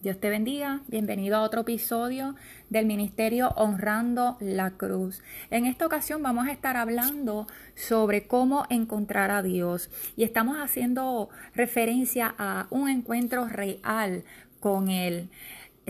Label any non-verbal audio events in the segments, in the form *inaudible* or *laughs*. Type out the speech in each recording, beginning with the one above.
Dios te bendiga, bienvenido a otro episodio del Ministerio Honrando la Cruz. En esta ocasión vamos a estar hablando sobre cómo encontrar a Dios y estamos haciendo referencia a un encuentro real con Él.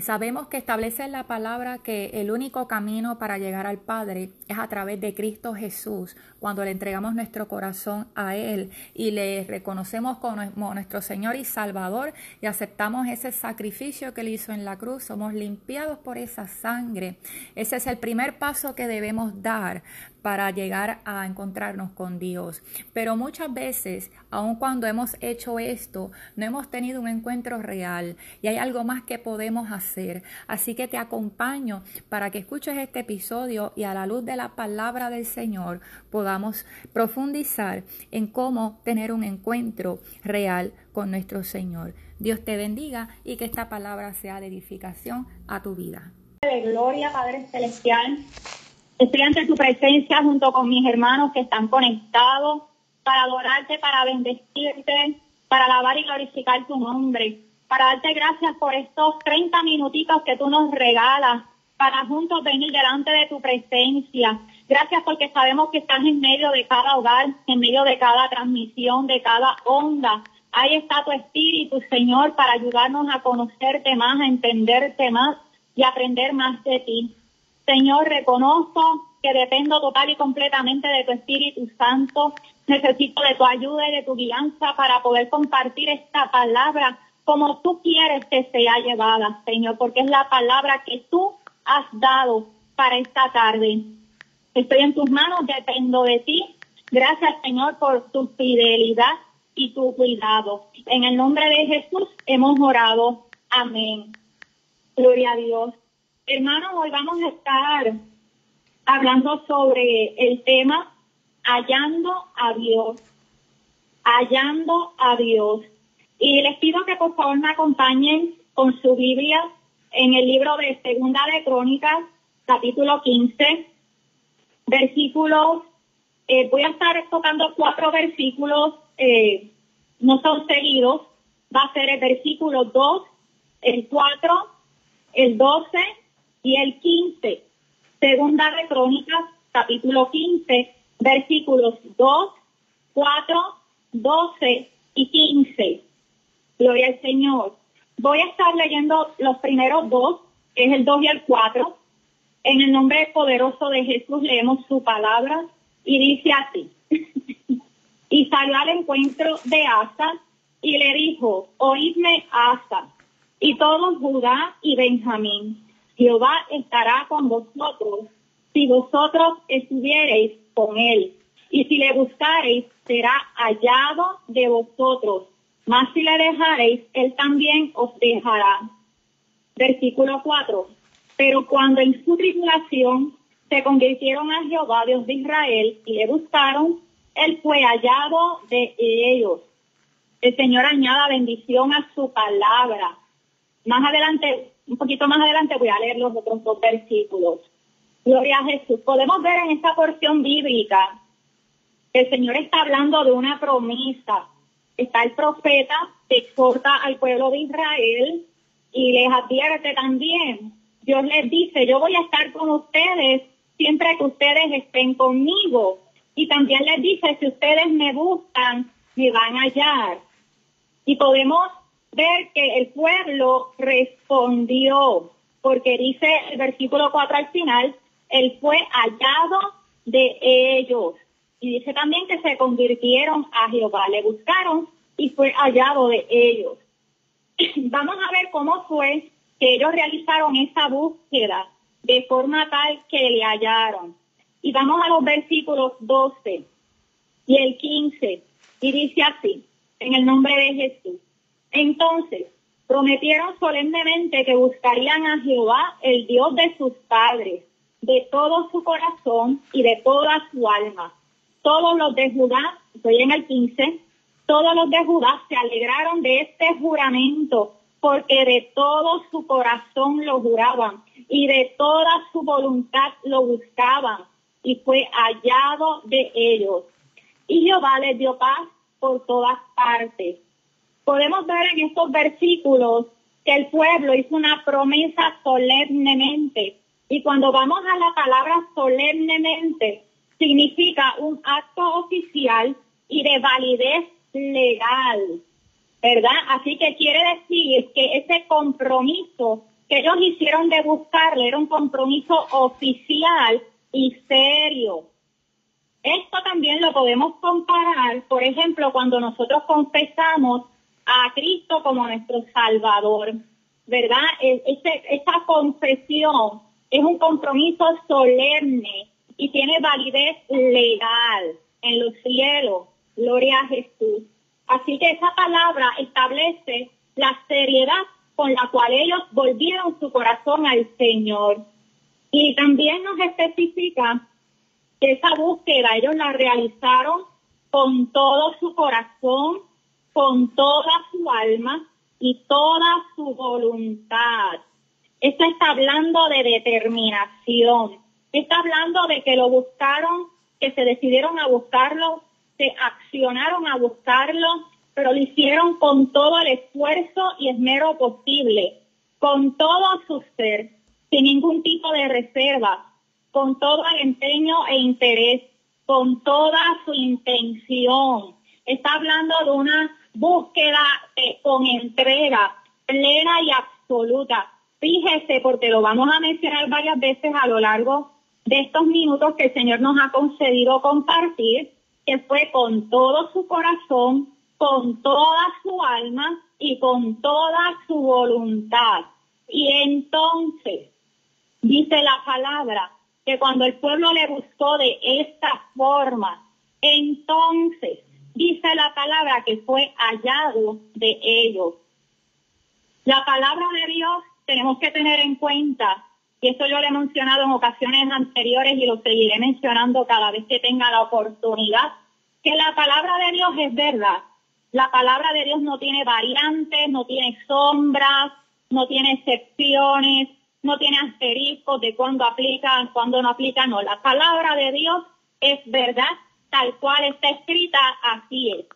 Sabemos que establece en la palabra que el único camino para llegar al Padre es a través de Cristo Jesús, cuando le entregamos nuestro corazón a Él y le reconocemos como nuestro Señor y Salvador y aceptamos ese sacrificio que Él hizo en la cruz, somos limpiados por esa sangre. Ese es el primer paso que debemos dar para llegar a encontrarnos con Dios. Pero muchas veces, aun cuando hemos hecho esto, no hemos tenido un encuentro real y hay algo más que podemos hacer. Así que te acompaño para que escuches este episodio y a la luz de la palabra del Señor podamos profundizar en cómo tener un encuentro real con nuestro Señor. Dios te bendiga y que esta palabra sea de edificación a tu vida. De gloria, Padre Celestial. Estoy ante tu presencia junto con mis hermanos que están conectados para adorarte, para bendecirte, para alabar y glorificar tu nombre, para darte gracias por estos 30 minutitos que tú nos regalas para juntos venir delante de tu presencia. Gracias porque sabemos que estás en medio de cada hogar, en medio de cada transmisión, de cada onda. Ahí está tu espíritu, Señor, para ayudarnos a conocerte más, a entenderte más y aprender más de ti. Señor, reconozco que dependo total y completamente de tu Espíritu Santo. Necesito de tu ayuda y de tu guianza para poder compartir esta palabra como tú quieres que sea llevada, Señor, porque es la palabra que tú has dado para esta tarde. Estoy en tus manos, dependo de ti. Gracias, Señor, por tu fidelidad y tu cuidado. En el nombre de Jesús hemos orado. Amén. Gloria a Dios. Hermanos, hoy vamos a estar hablando sobre el tema hallando a Dios. Hallando a Dios. Y les pido que por favor me acompañen con su Biblia en el libro de Segunda de Crónicas, capítulo 15, versículos. Eh, voy a estar tocando cuatro versículos, eh, no son seguidos. Va a ser el versículo 2, el 4, el 12 y el 15. Segunda de Crónicas, capítulo 15, versículos 2, 4, 12 y 15. Gloria al Señor. Voy a estar leyendo los primeros dos, que es el 2 y el 4. En el nombre poderoso de Jesús leemos su palabra y dice así. *laughs* y salió al encuentro de Asa y le dijo, oídme Asa y todos Judá y Benjamín Jehová estará con vosotros si vosotros estuviereis con él. Y si le buscareis, será hallado de vosotros. Mas si le dejareis, él también os dejará. Versículo 4. Pero cuando en su tribulación se convirtieron a Jehová, Dios de Israel, y le buscaron, él fue hallado de ellos. El Señor añada bendición a su palabra. Más adelante un poquito más adelante voy a leer los otros dos versículos. Gloria a Jesús. Podemos ver en esta porción bíblica que el Señor está hablando de una promesa. Está el profeta que exhorta al pueblo de Israel y les advierte también. Dios les dice, yo voy a estar con ustedes siempre que ustedes estén conmigo. Y también les dice, si ustedes me buscan, me van a hallar. Y podemos ver que el pueblo respondió, porque dice el versículo 4 al final, él fue hallado de ellos. Y dice también que se convirtieron a Jehová, le buscaron y fue hallado de ellos. *clears throat* Vamos a ver cómo fue que ellos realizaron esa búsqueda de forma tal que le hallaron. Y vamos a los versículos 12 y el 15. Y dice así, en el nombre de Jesús. Entonces, prometieron solemnemente que buscarían a Jehová, el Dios de sus padres, de todo su corazón y de toda su alma. Todos los de Judá, estoy en el 15, todos los de Judá se alegraron de este juramento, porque de todo su corazón lo juraban y de toda su voluntad lo buscaban, y fue hallado de ellos. Y Jehová les dio paz por todas partes podemos ver en estos versículos que el pueblo hizo una promesa solemnemente. Y cuando vamos a la palabra solemnemente, significa un acto oficial y de validez legal, ¿verdad? Así que quiere decir que ese compromiso que ellos hicieron de buscarle era un compromiso oficial y serio. Esto también lo podemos comparar, por ejemplo, cuando nosotros confesamos a Cristo como nuestro Salvador, ¿verdad? E, ese, esa confesión es un compromiso solemne y tiene validez legal en los cielos. Gloria a Jesús. Así que esa palabra establece la seriedad con la cual ellos volvieron su corazón al Señor. Y también nos especifica que esa búsqueda ellos la realizaron con todo su corazón, con toda su alma y toda su voluntad. Esto está hablando de determinación. Está hablando de que lo buscaron, que se decidieron a buscarlo, se accionaron a buscarlo, pero lo hicieron con todo el esfuerzo y esmero posible, con todo su ser, sin ningún tipo de reserva, con todo el empeño e interés, con toda su intención. Está hablando de una búsqueda eh, con entrega plena y absoluta. Fíjese, porque lo vamos a mencionar varias veces a lo largo de estos minutos que el Señor nos ha concedido compartir, que fue con todo su corazón, con toda su alma y con toda su voluntad. Y entonces, dice la palabra, que cuando el pueblo le buscó de esta forma, entonces dice la palabra que fue hallado de ellos. La palabra de Dios tenemos que tener en cuenta, y eso yo lo he mencionado en ocasiones anteriores y lo seguiré mencionando cada vez que tenga la oportunidad, que la palabra de Dios es verdad. La palabra de Dios no tiene variantes, no tiene sombras, no tiene excepciones, no tiene asteriscos de cuándo aplica, cuándo no aplica, no. La palabra de Dios es verdad, tal cual está escrita, así es.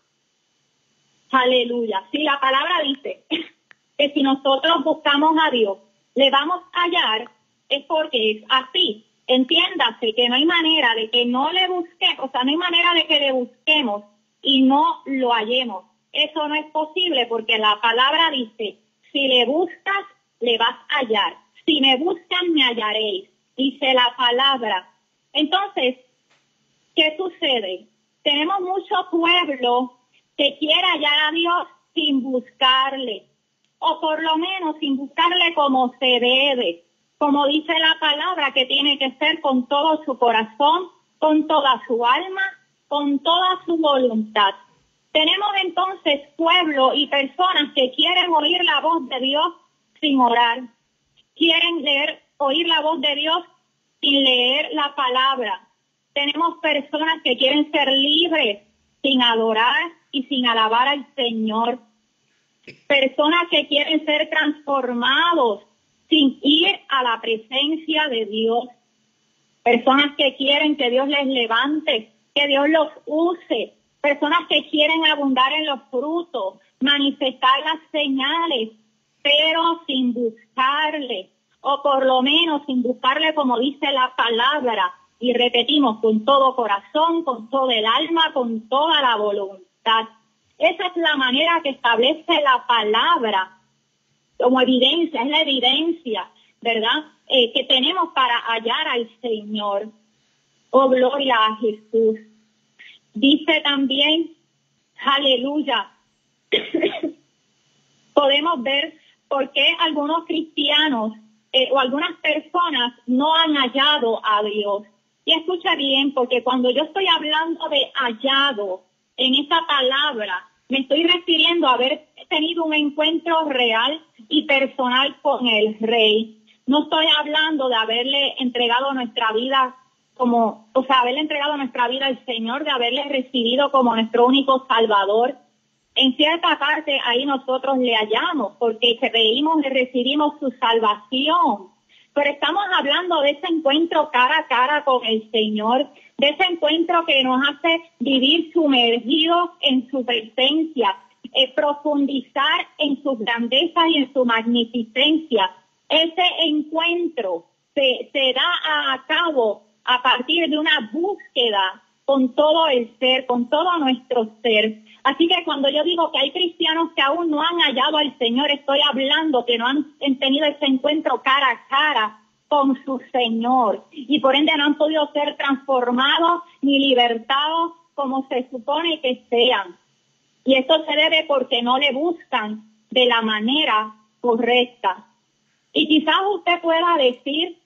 Aleluya. Si la palabra dice *laughs* que si nosotros buscamos a Dios, le vamos a hallar, es porque es así. Entiéndase que no hay manera de que no le busquemos, o sea, no hay manera de que le busquemos y no lo hallemos. Eso no es posible porque la palabra dice, si le buscas, le vas a hallar. Si me buscan, me hallaréis. Dice la palabra. Entonces, ¿qué sucede? Tenemos mucho pueblo que quiere hallar a Dios sin buscarle, o por lo menos sin buscarle como se debe, como dice la palabra, que tiene que ser con todo su corazón, con toda su alma, con toda su voluntad. Tenemos entonces pueblo y personas que quieren oír la voz de Dios sin orar, quieren leer, oír la voz de Dios sin leer la palabra. Tenemos personas que quieren ser libres sin adorar y sin alabar al Señor. Personas que quieren ser transformados sin ir a la presencia de Dios. Personas que quieren que Dios les levante, que Dios los use. Personas que quieren abundar en los frutos, manifestar las señales, pero sin buscarle, o por lo menos sin buscarle como dice la palabra, y repetimos, con todo corazón, con todo el alma, con toda la voluntad. Esa es la manera que establece la palabra como evidencia, es la evidencia, ¿verdad? Eh, que tenemos para hallar al Señor. Oh, gloria a Jesús. Dice también, aleluya, *coughs* podemos ver por qué algunos cristianos eh, o algunas personas no han hallado a Dios. Y escucha bien, porque cuando yo estoy hablando de hallado en esa palabra, me estoy refiriendo a haber tenido un encuentro real y personal con el Rey. No estoy hablando de haberle entregado nuestra vida como, o sea, haberle entregado nuestra vida al Señor, de haberle recibido como nuestro único Salvador. En cierta parte ahí nosotros le hallamos porque creímos y recibimos su salvación. Pero estamos hablando de ese encuentro cara a cara con el Señor, de ese encuentro que nos hace vivir sumergidos en su presencia, eh, profundizar en sus grandezas y en su magnificencia. Ese encuentro se, se da a cabo a partir de una búsqueda con todo el ser, con todo nuestro ser. Así que cuando yo digo que hay cristianos que aún no han hallado al Señor, estoy hablando que no han tenido ese encuentro cara a cara con su Señor y por ende no han podido ser transformados ni libertados como se supone que sean. Y esto se debe porque no le buscan de la manera correcta. Y quizás usted pueda decir,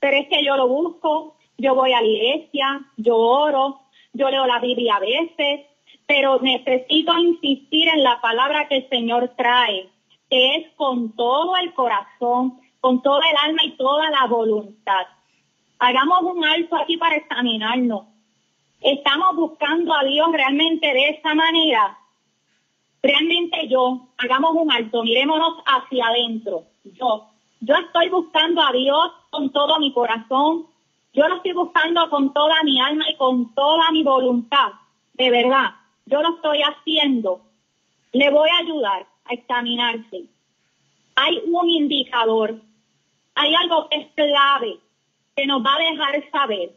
pero es que yo lo busco, yo voy a la iglesia, yo oro, yo leo la Biblia a veces, pero necesito insistir en la palabra que el Señor trae, que es con todo el corazón, con toda el alma y toda la voluntad. Hagamos un alto aquí para examinarnos. ¿Estamos buscando a Dios realmente de esa manera? Realmente yo, hagamos un alto, mirémonos hacia adentro. Yo, yo estoy buscando a Dios con todo mi corazón, yo lo estoy buscando con toda mi alma y con toda mi voluntad, de verdad. Yo lo estoy haciendo. Le voy a ayudar a examinarse. Hay un indicador, hay algo que es clave que nos va a dejar saber.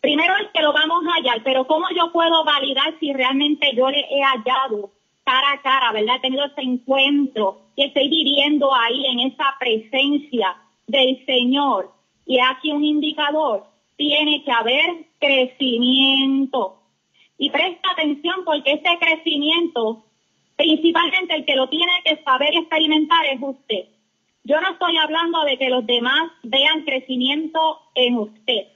Primero es que lo vamos a hallar, pero ¿cómo yo puedo validar si realmente yo le he hallado cara a cara, verdad? He tenido ese encuentro que estoy viviendo ahí en esa presencia del Señor. Y aquí un indicador tiene que haber crecimiento. Y presta atención porque ese crecimiento, principalmente el que lo tiene que saber experimentar es usted. Yo no estoy hablando de que los demás vean crecimiento en usted.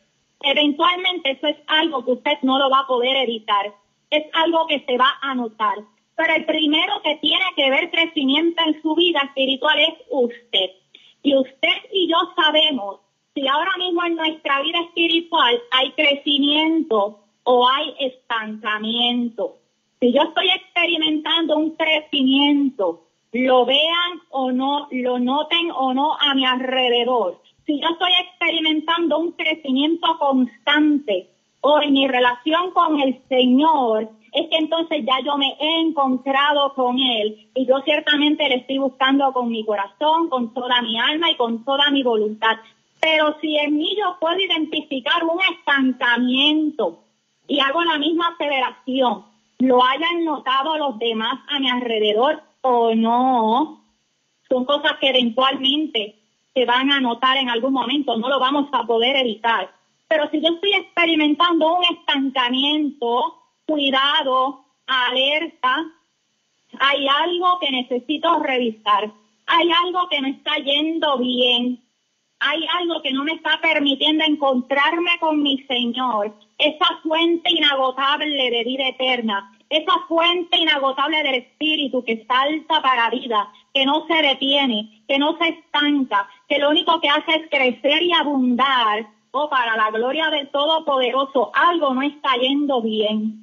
Eventualmente eso es algo que usted no lo va a poder evitar. Es algo que se va a notar. Pero el primero que tiene que ver crecimiento en su vida espiritual es usted. Y usted y yo sabemos si ahora mismo en nuestra vida espiritual hay crecimiento o hay estancamiento, si yo estoy experimentando un crecimiento, lo vean o no, lo noten o no a mi alrededor, si yo estoy experimentando un crecimiento constante o en mi relación con el Señor, es que entonces ya yo me he encontrado con Él y yo ciertamente le estoy buscando con mi corazón, con toda mi alma y con toda mi voluntad. Pero si en mí yo puedo identificar un estancamiento y hago la misma aceleración, lo hayan notado los demás a mi alrededor o no, son cosas que eventualmente se van a notar en algún momento, no lo vamos a poder evitar. Pero si yo estoy experimentando un estancamiento, cuidado, alerta, hay algo que necesito revisar, hay algo que me está yendo bien, hay algo que no me está permitiendo encontrarme con mi Señor, esa fuente inagotable de vida eterna, esa fuente inagotable del Espíritu que salta para vida, que no se detiene, que no se estanca, que lo único que hace es crecer y abundar, oh, para la gloria del Todopoderoso, algo no está yendo bien.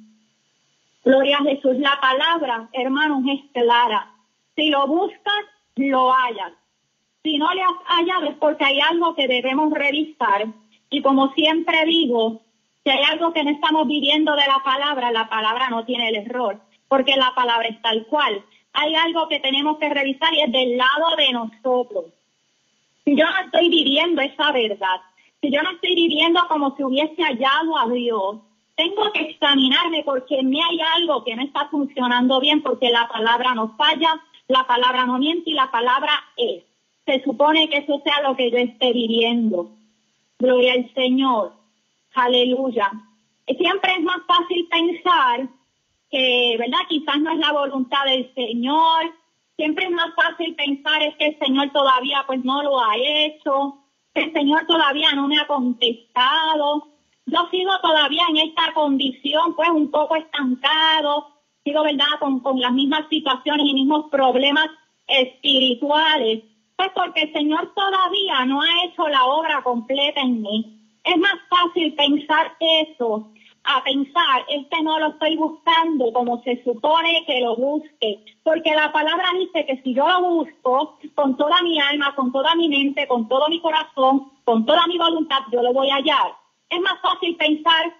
Gloria a Jesús, la palabra, hermanos, es clara. Si lo buscas, lo hallas. Si no le has hallado es porque hay algo que debemos revisar. Y como siempre digo, si hay algo que no estamos viviendo de la palabra, la palabra no tiene el error, porque la palabra es tal cual. Hay algo que tenemos que revisar y es del lado de nosotros. Si yo no estoy viviendo esa verdad, si yo no estoy viviendo como si hubiese hallado a Dios, tengo que examinarme porque en mí hay algo que no está funcionando bien, porque la palabra no falla, la palabra no miente y la palabra es se supone que eso sea lo que yo esté viviendo. Gloria al Señor. Aleluya. Siempre es más fácil pensar que, ¿verdad? Quizás no es la voluntad del Señor. Siempre es más fácil pensar es que el Señor todavía pues no lo ha hecho. El Señor todavía no me ha contestado. Yo sigo todavía en esta condición pues un poco estancado. Sigo, ¿verdad? Con, con las mismas situaciones y mismos problemas espirituales pues porque el Señor todavía no ha hecho la obra completa en mí. Es más fácil pensar eso a pensar, este no lo estoy buscando como se supone que lo busque, porque la palabra dice que si yo lo busco con toda mi alma, con toda mi mente, con todo mi corazón, con toda mi voluntad, yo lo voy a hallar. Es más fácil pensar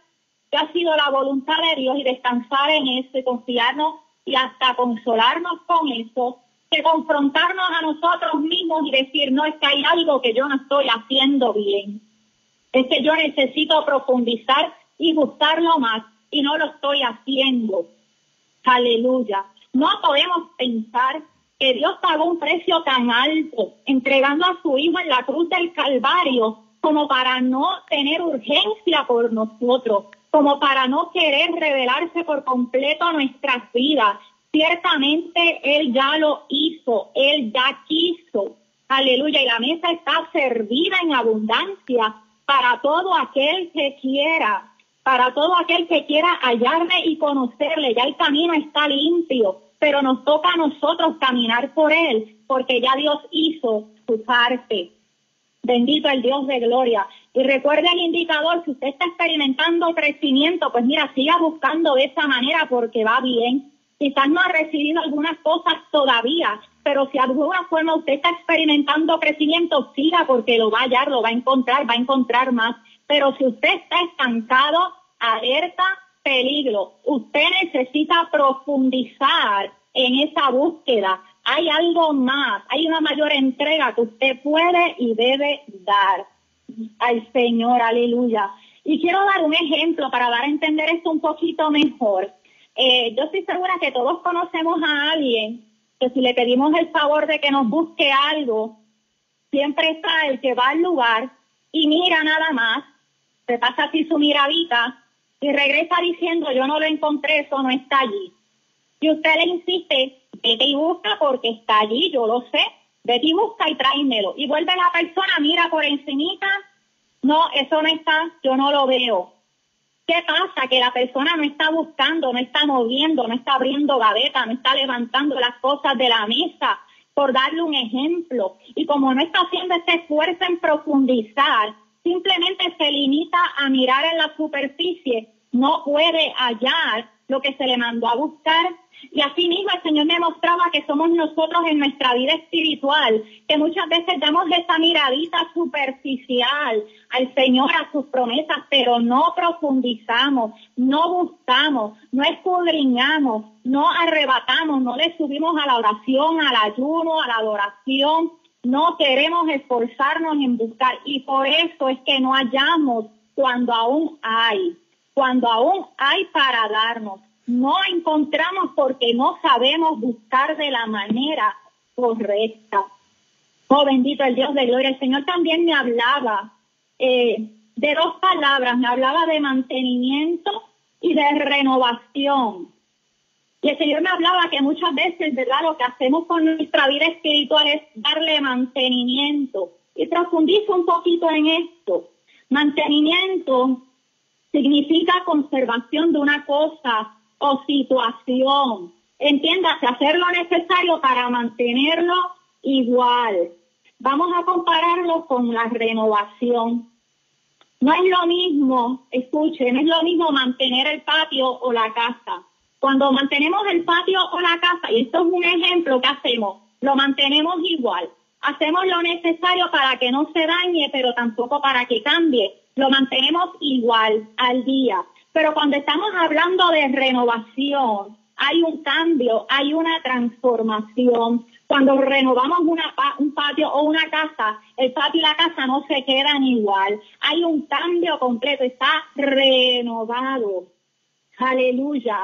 que ha sido la voluntad de Dios y descansar en eso y confiarnos y hasta consolarnos con eso, que confrontarnos a nosotros mismos y decir, no, es que hay algo que yo no estoy haciendo bien. Es que yo necesito profundizar y buscarlo más y no lo estoy haciendo. Aleluya. No podemos pensar que Dios pagó un precio tan alto entregando a su Hijo en la cruz del Calvario como para no tener urgencia por nosotros, como para no querer revelarse por completo a nuestras vidas. Ciertamente Él ya lo hizo, Él ya quiso. Aleluya. Y la mesa está servida en abundancia para todo aquel que quiera, para todo aquel que quiera hallarme y conocerle. Ya el camino está limpio, pero nos toca a nosotros caminar por él, porque ya Dios hizo su parte. Bendito el Dios de gloria. Y recuerde el indicador, si usted está experimentando crecimiento, pues mira, siga buscando de esa manera porque va bien. Quizás no ha recibido algunas cosas todavía, pero si de alguna forma usted está experimentando crecimiento, siga porque lo va a hallar, lo va a encontrar, va a encontrar más. Pero si usted está estancado, alerta, peligro. Usted necesita profundizar en esa búsqueda. Hay algo más, hay una mayor entrega que usted puede y debe dar al Señor, aleluya. Y quiero dar un ejemplo para dar a entender esto un poquito mejor. Eh, yo estoy segura que todos conocemos a alguien que si le pedimos el favor de que nos busque algo, siempre está el que va al lugar y mira nada más, se pasa así su miradita y regresa diciendo yo no lo encontré, eso no está allí. Y usted le insiste, vete y busca porque está allí, yo lo sé, vete y busca y tráemelo. Y vuelve la persona, mira por encimita, no, eso no está, yo no lo veo. ¿Qué pasa? Que la persona no está buscando, no está moviendo, no está abriendo gaveta, no está levantando las cosas de la mesa, por darle un ejemplo. Y como no está haciendo ese esfuerzo en profundizar, simplemente se limita a mirar en la superficie, no puede hallar lo que se le mandó a buscar. Y así mismo el Señor me mostraba que somos nosotros en nuestra vida espiritual, que muchas veces damos esa miradita superficial al Señor, a sus promesas, pero no profundizamos, no buscamos, no escudriñamos, no arrebatamos, no le subimos a la oración, al ayuno, a la adoración, no queremos esforzarnos en buscar. Y por eso es que no hallamos cuando aún hay cuando aún hay para darnos. No encontramos porque no sabemos buscar de la manera correcta. Oh, bendito el Dios de gloria. El Señor también me hablaba eh, de dos palabras. Me hablaba de mantenimiento y de renovación. Y el Señor me hablaba que muchas veces, ¿verdad? Lo que hacemos con nuestra vida espiritual es darle mantenimiento. Y profundizo un poquito en esto. Mantenimiento significa conservación de una cosa o situación. Entiéndase, hacer lo necesario para mantenerlo igual. Vamos a compararlo con la renovación. No es lo mismo, escuchen, no es lo mismo mantener el patio o la casa. Cuando mantenemos el patio o la casa, y esto es un ejemplo que hacemos, lo mantenemos igual. Hacemos lo necesario para que no se dañe, pero tampoco para que cambie lo mantenemos igual al día. Pero cuando estamos hablando de renovación, hay un cambio, hay una transformación. Cuando renovamos una, un patio o una casa, el patio y la casa no se quedan igual. Hay un cambio completo, está renovado. Aleluya.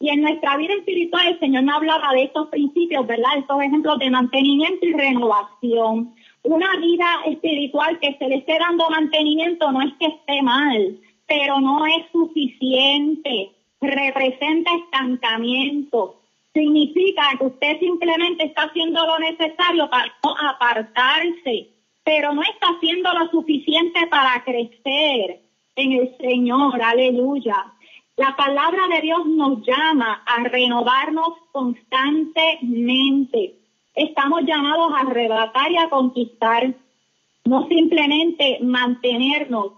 Y en nuestra vida espiritual el Señor nos hablaba de estos principios, ¿verdad? Estos ejemplos de mantenimiento y renovación una vida espiritual que se le esté dando mantenimiento no es que esté mal, pero no es suficiente. Representa estancamiento. Significa que usted simplemente está haciendo lo necesario para no apartarse, pero no está haciendo lo suficiente para crecer en el Señor. Aleluya. La palabra de Dios nos llama a renovarnos constantemente estamos llamados a arrebatar y a conquistar, no simplemente mantenernos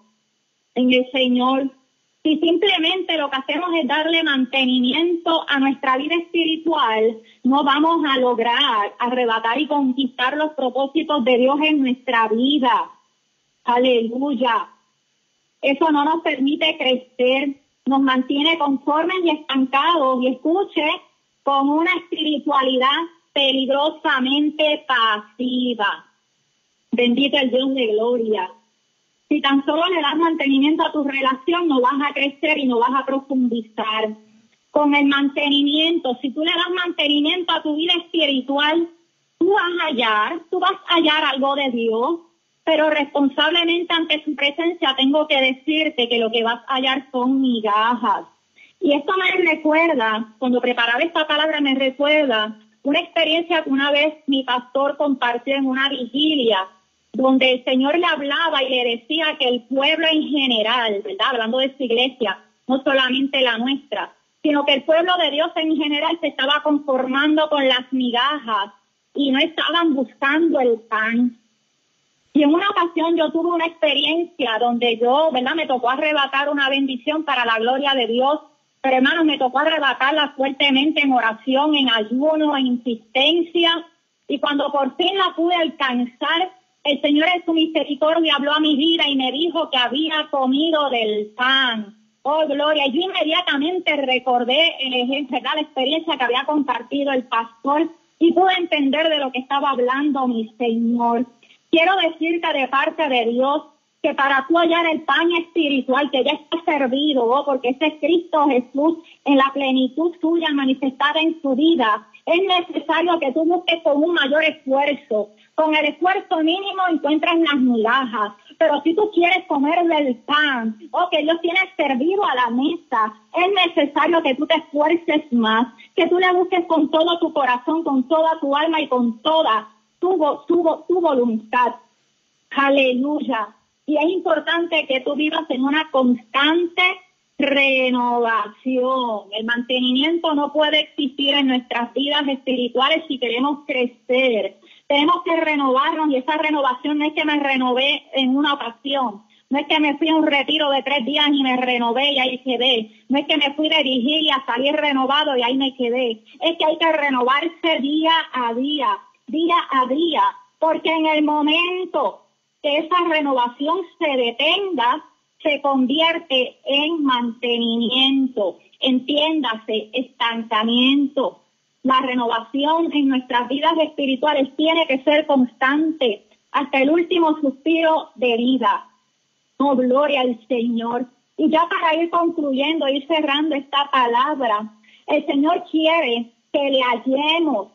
en el Señor. Si simplemente lo que hacemos es darle mantenimiento a nuestra vida espiritual, no vamos a lograr arrebatar y conquistar los propósitos de Dios en nuestra vida. Aleluya. Eso no nos permite crecer, nos mantiene conformes y estancados. Y escuche, con una espiritualidad peligrosamente pasiva. Bendito el Dios de gloria. Si tan solo le das mantenimiento a tu relación, no vas a crecer y no vas a profundizar. Con el mantenimiento, si tú le das mantenimiento a tu vida espiritual, tú vas a hallar, tú vas a hallar algo de Dios, pero responsablemente ante su presencia tengo que decirte que lo que vas a hallar son migajas. Y esto me recuerda, cuando preparaba esta palabra me recuerda una experiencia que una vez mi pastor compartió en una vigilia, donde el Señor le hablaba y le decía que el pueblo en general, ¿verdad? Hablando de su iglesia, no solamente la nuestra, sino que el pueblo de Dios en general se estaba conformando con las migajas y no estaban buscando el pan. Y en una ocasión yo tuve una experiencia donde yo, ¿verdad? Me tocó arrebatar una bendición para la gloria de Dios pero hermano, me tocó arrebatarla fuertemente en oración, en ayuno, en insistencia. Y cuando por fin la pude alcanzar, el Señor en su misericordia habló a mi vida y me dijo que había comido del pan. Oh, gloria. Yo inmediatamente recordé el ejemplo, la experiencia que había compartido el pastor y pude entender de lo que estaba hablando mi Señor. Quiero decirte de parte de Dios que para tú hallar el pan espiritual que ya está servido, oh, porque ese es Cristo Jesús en la plenitud suya manifestada en su vida, es necesario que tú busques con un mayor esfuerzo. Con el esfuerzo mínimo encuentras las migajas. Pero si tú quieres comer del pan, o oh, que Dios tiene servido a la mesa, es necesario que tú te esfuerces más, que tú le busques con todo tu corazón, con toda tu alma y con toda tu, tu, tu voluntad. Aleluya. Y es importante que tú vivas en una constante renovación. El mantenimiento no puede existir en nuestras vidas espirituales si queremos crecer. Tenemos que renovarnos y esa renovación no es que me renové en una ocasión. No es que me fui a un retiro de tres días y me renové y ahí quedé. No es que me fui de vigilia, salí renovado y ahí me quedé. Es que hay que renovarse día a día, día a día, porque en el momento que esa renovación se detenga, se convierte en mantenimiento, entiéndase, estancamiento. La renovación en nuestras vidas espirituales tiene que ser constante hasta el último suspiro de vida. Oh, gloria al Señor. Y ya para ir concluyendo, ir cerrando esta palabra, el Señor quiere que le hallemos.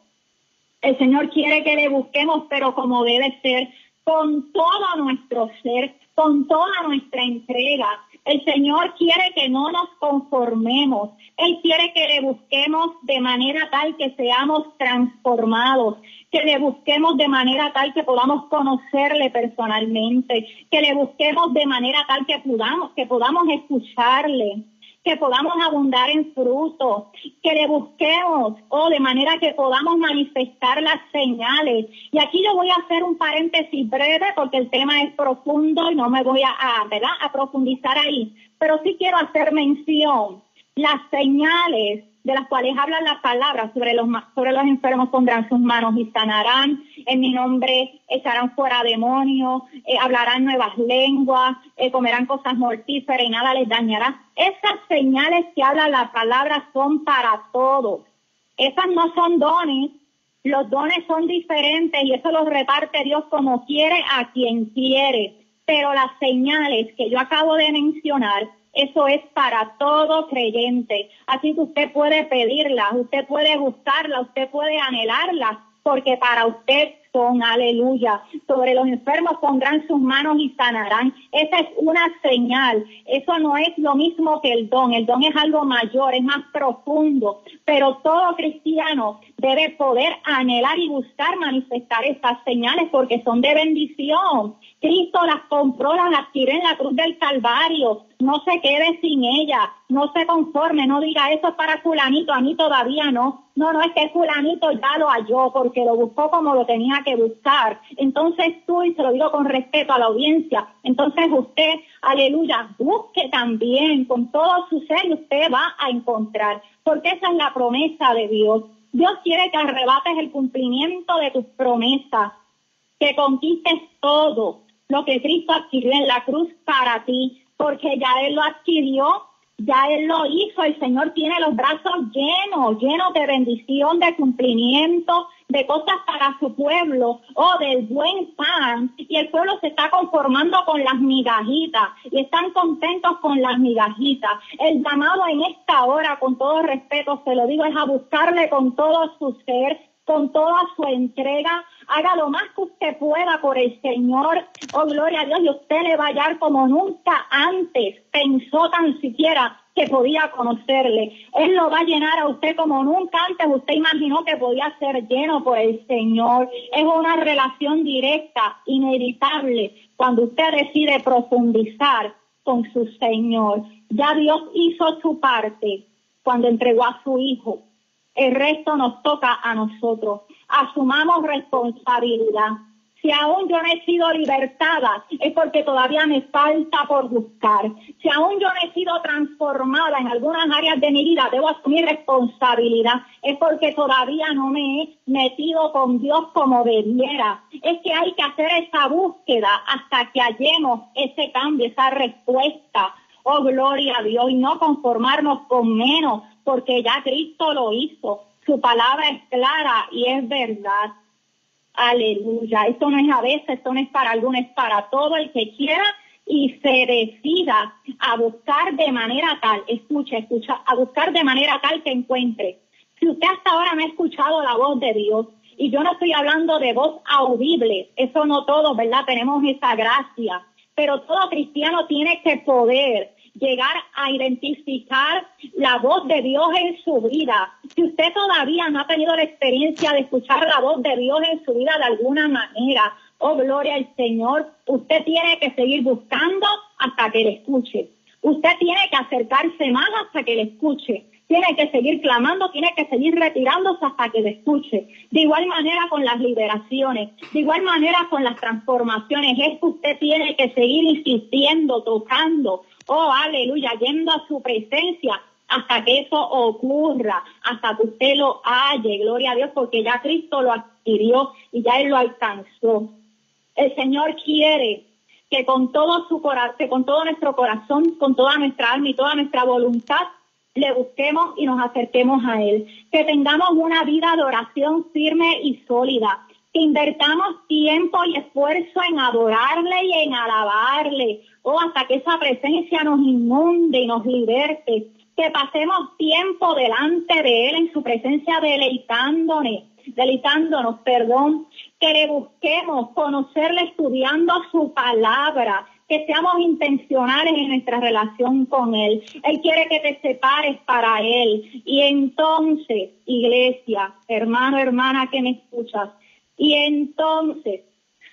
El Señor quiere que le busquemos, pero como debe ser, con todo nuestro ser, con toda nuestra entrega. El Señor quiere que no nos conformemos. Él quiere que le busquemos de manera tal que seamos transformados, que le busquemos de manera tal que podamos conocerle personalmente, que le busquemos de manera tal que podamos, que podamos escucharle que podamos abundar en frutos, que le busquemos o de manera que podamos manifestar las señales. Y aquí yo voy a hacer un paréntesis breve porque el tema es profundo y no me voy a, a, ¿verdad? a profundizar ahí, pero sí quiero hacer mención. Las señales de las cuales hablan las palabras sobre los, sobre los enfermos pondrán sus manos y sanarán, en mi nombre echarán fuera demonios, eh, hablarán nuevas lenguas, eh, comerán cosas mortíferas y nada les dañará. Esas señales que habla la palabra son para todos. Esas no son dones, los dones son diferentes y eso los reparte Dios como quiere a quien quiere. Pero las señales que yo acabo de mencionar eso es para todo creyente. Así que usted puede pedirla, usted puede buscarla, usted puede anhelarla, porque para usted son, aleluya. Sobre los enfermos pondrán sus manos y sanarán. Esa es una señal. Eso no es lo mismo que el don. El don es algo mayor, es más profundo. Pero todo cristiano debe poder anhelar y buscar manifestar estas señales porque son de bendición. Cristo las compró, las adquirió en la cruz del Calvario. No se quede sin ella, no se conforme, no diga eso es para fulanito, a mí todavía no. No, no es que fulanito ya lo halló porque lo buscó como lo tenía que buscar. Entonces tú, y se lo digo con respeto a la audiencia, entonces usted, aleluya, busque también con todo su ser y usted va a encontrar, porque esa es la promesa de Dios. Dios quiere que arrebates el cumplimiento de tus promesas, que conquistes todo, lo que Cristo adquirió en la cruz para ti, porque ya Él lo adquirió, ya Él lo hizo, el Señor tiene los brazos llenos, llenos de bendición, de cumplimiento, de cosas para su pueblo, o oh, del buen pan, y el pueblo se está conformando con las migajitas, y están contentos con las migajitas. El llamado en esta hora, con todo respeto, se lo digo, es a buscarle con todo su ser, con toda su entrega, haga lo más que usted pueda por el Señor, oh gloria a Dios, y usted le va a hallar como nunca antes pensó tan siquiera que podía conocerle. Él lo va a llenar a usted como nunca antes usted imaginó que podía ser lleno por el Señor. Es una relación directa, inevitable, cuando usted decide profundizar con su Señor. Ya Dios hizo su parte cuando entregó a su Hijo el resto nos toca a nosotros. Asumamos responsabilidad. Si aún yo no he sido libertada, es porque todavía me falta por buscar. Si aún yo no he sido transformada en algunas áreas de mi vida, debo asumir responsabilidad. Es porque todavía no me he metido con Dios como debiera. Es que hay que hacer esa búsqueda hasta que hallemos ese cambio, esa respuesta. Oh, gloria a Dios, y no conformarnos con menos, porque ya Cristo lo hizo. Su palabra es clara y es verdad. Aleluya. Esto no es a veces, esto no es para algunos, es para todo el que quiera y se decida a buscar de manera tal, escucha, escucha, a buscar de manera tal que encuentre. Si usted hasta ahora no ha escuchado la voz de Dios, y yo no estoy hablando de voz audible, eso no todo, ¿verdad? Tenemos esa gracia, pero todo cristiano tiene que poder llegar a identificar la voz de Dios en su vida. Si usted todavía no ha tenido la experiencia de escuchar la voz de Dios en su vida de alguna manera, oh gloria al Señor, usted tiene que seguir buscando hasta que le escuche. Usted tiene que acercarse más hasta que le escuche. Tiene que seguir clamando, tiene que seguir retirándose hasta que le escuche. De igual manera con las liberaciones, de igual manera con las transformaciones. Es que usted tiene que seguir insistiendo, tocando, oh aleluya, yendo a su presencia hasta que eso ocurra, hasta que usted lo halle, gloria a Dios, porque ya Cristo lo adquirió y ya Él lo alcanzó. El Señor quiere que con todo su corazón, con todo nuestro corazón, con toda nuestra alma y toda nuestra voluntad, le busquemos y nos acerquemos a Él. Que tengamos una vida de oración firme y sólida. Que invertamos tiempo y esfuerzo en adorarle y en alabarle o hasta que esa presencia nos inunde y nos liberte, que pasemos tiempo delante de Él en su presencia deleitándonos, deleitándonos, perdón, que le busquemos conocerle estudiando su palabra, que seamos intencionales en nuestra relación con Él. Él quiere que te separes para Él. Y entonces, iglesia, hermano, hermana que me escuchas, y entonces,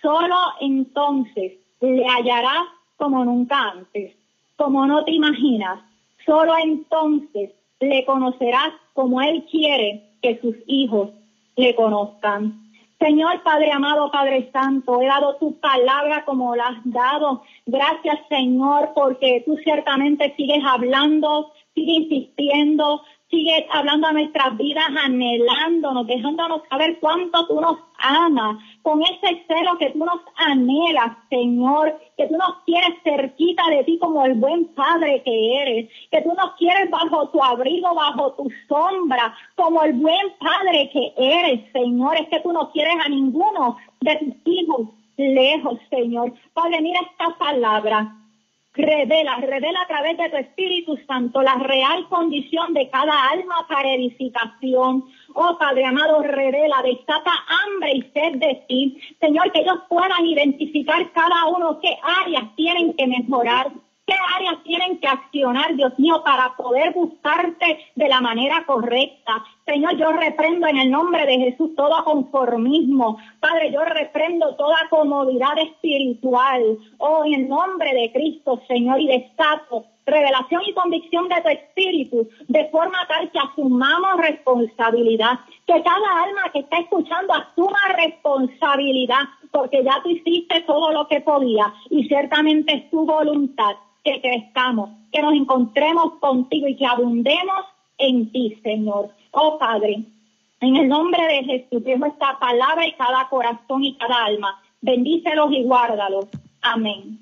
solo entonces le hallarás como nunca antes, como no te imaginas. Solo entonces le conocerás como Él quiere que sus hijos le conozcan. Señor Padre amado, Padre Santo, he dado tu palabra como la has dado. Gracias Señor porque tú ciertamente sigues hablando, sigues insistiendo, sigue hablando a nuestras vidas, anhelándonos, dejándonos saber cuánto tú nos amas, con ese celo que tú nos anhelas, Señor, que tú nos quieres cerquita de ti como el buen Padre que eres, que tú nos quieres bajo tu abrigo, bajo tu sombra, como el buen Padre que eres, Señor, es que tú no quieres a ninguno de tus hijos lejos, Señor. Padre, mira esta palabra Revela, revela a través de tu Espíritu Santo la real condición de cada alma para edificación. Oh Padre amado, revela, desata hambre y sed de ti. Señor, que ellos puedan identificar cada uno qué áreas tienen que mejorar, ¿Qué áreas tienen que accionar, Dios mío, para poder buscarte de la manera correcta? Señor, yo reprendo en el nombre de Jesús todo conformismo. Padre, yo reprendo toda comodidad espiritual. Oh, en el nombre de Cristo, Señor, y destaco revelación y convicción de tu espíritu, de forma tal que asumamos responsabilidad, que cada alma que está escuchando asuma responsabilidad, porque ya tú hiciste todo lo que podía y ciertamente es tu voluntad que crezcamos, que nos encontremos contigo y que abundemos en ti, Señor. Oh Padre, en el nombre de Jesús, dejo esta palabra y cada corazón y cada alma. Bendícelos y guárdalos. Amén.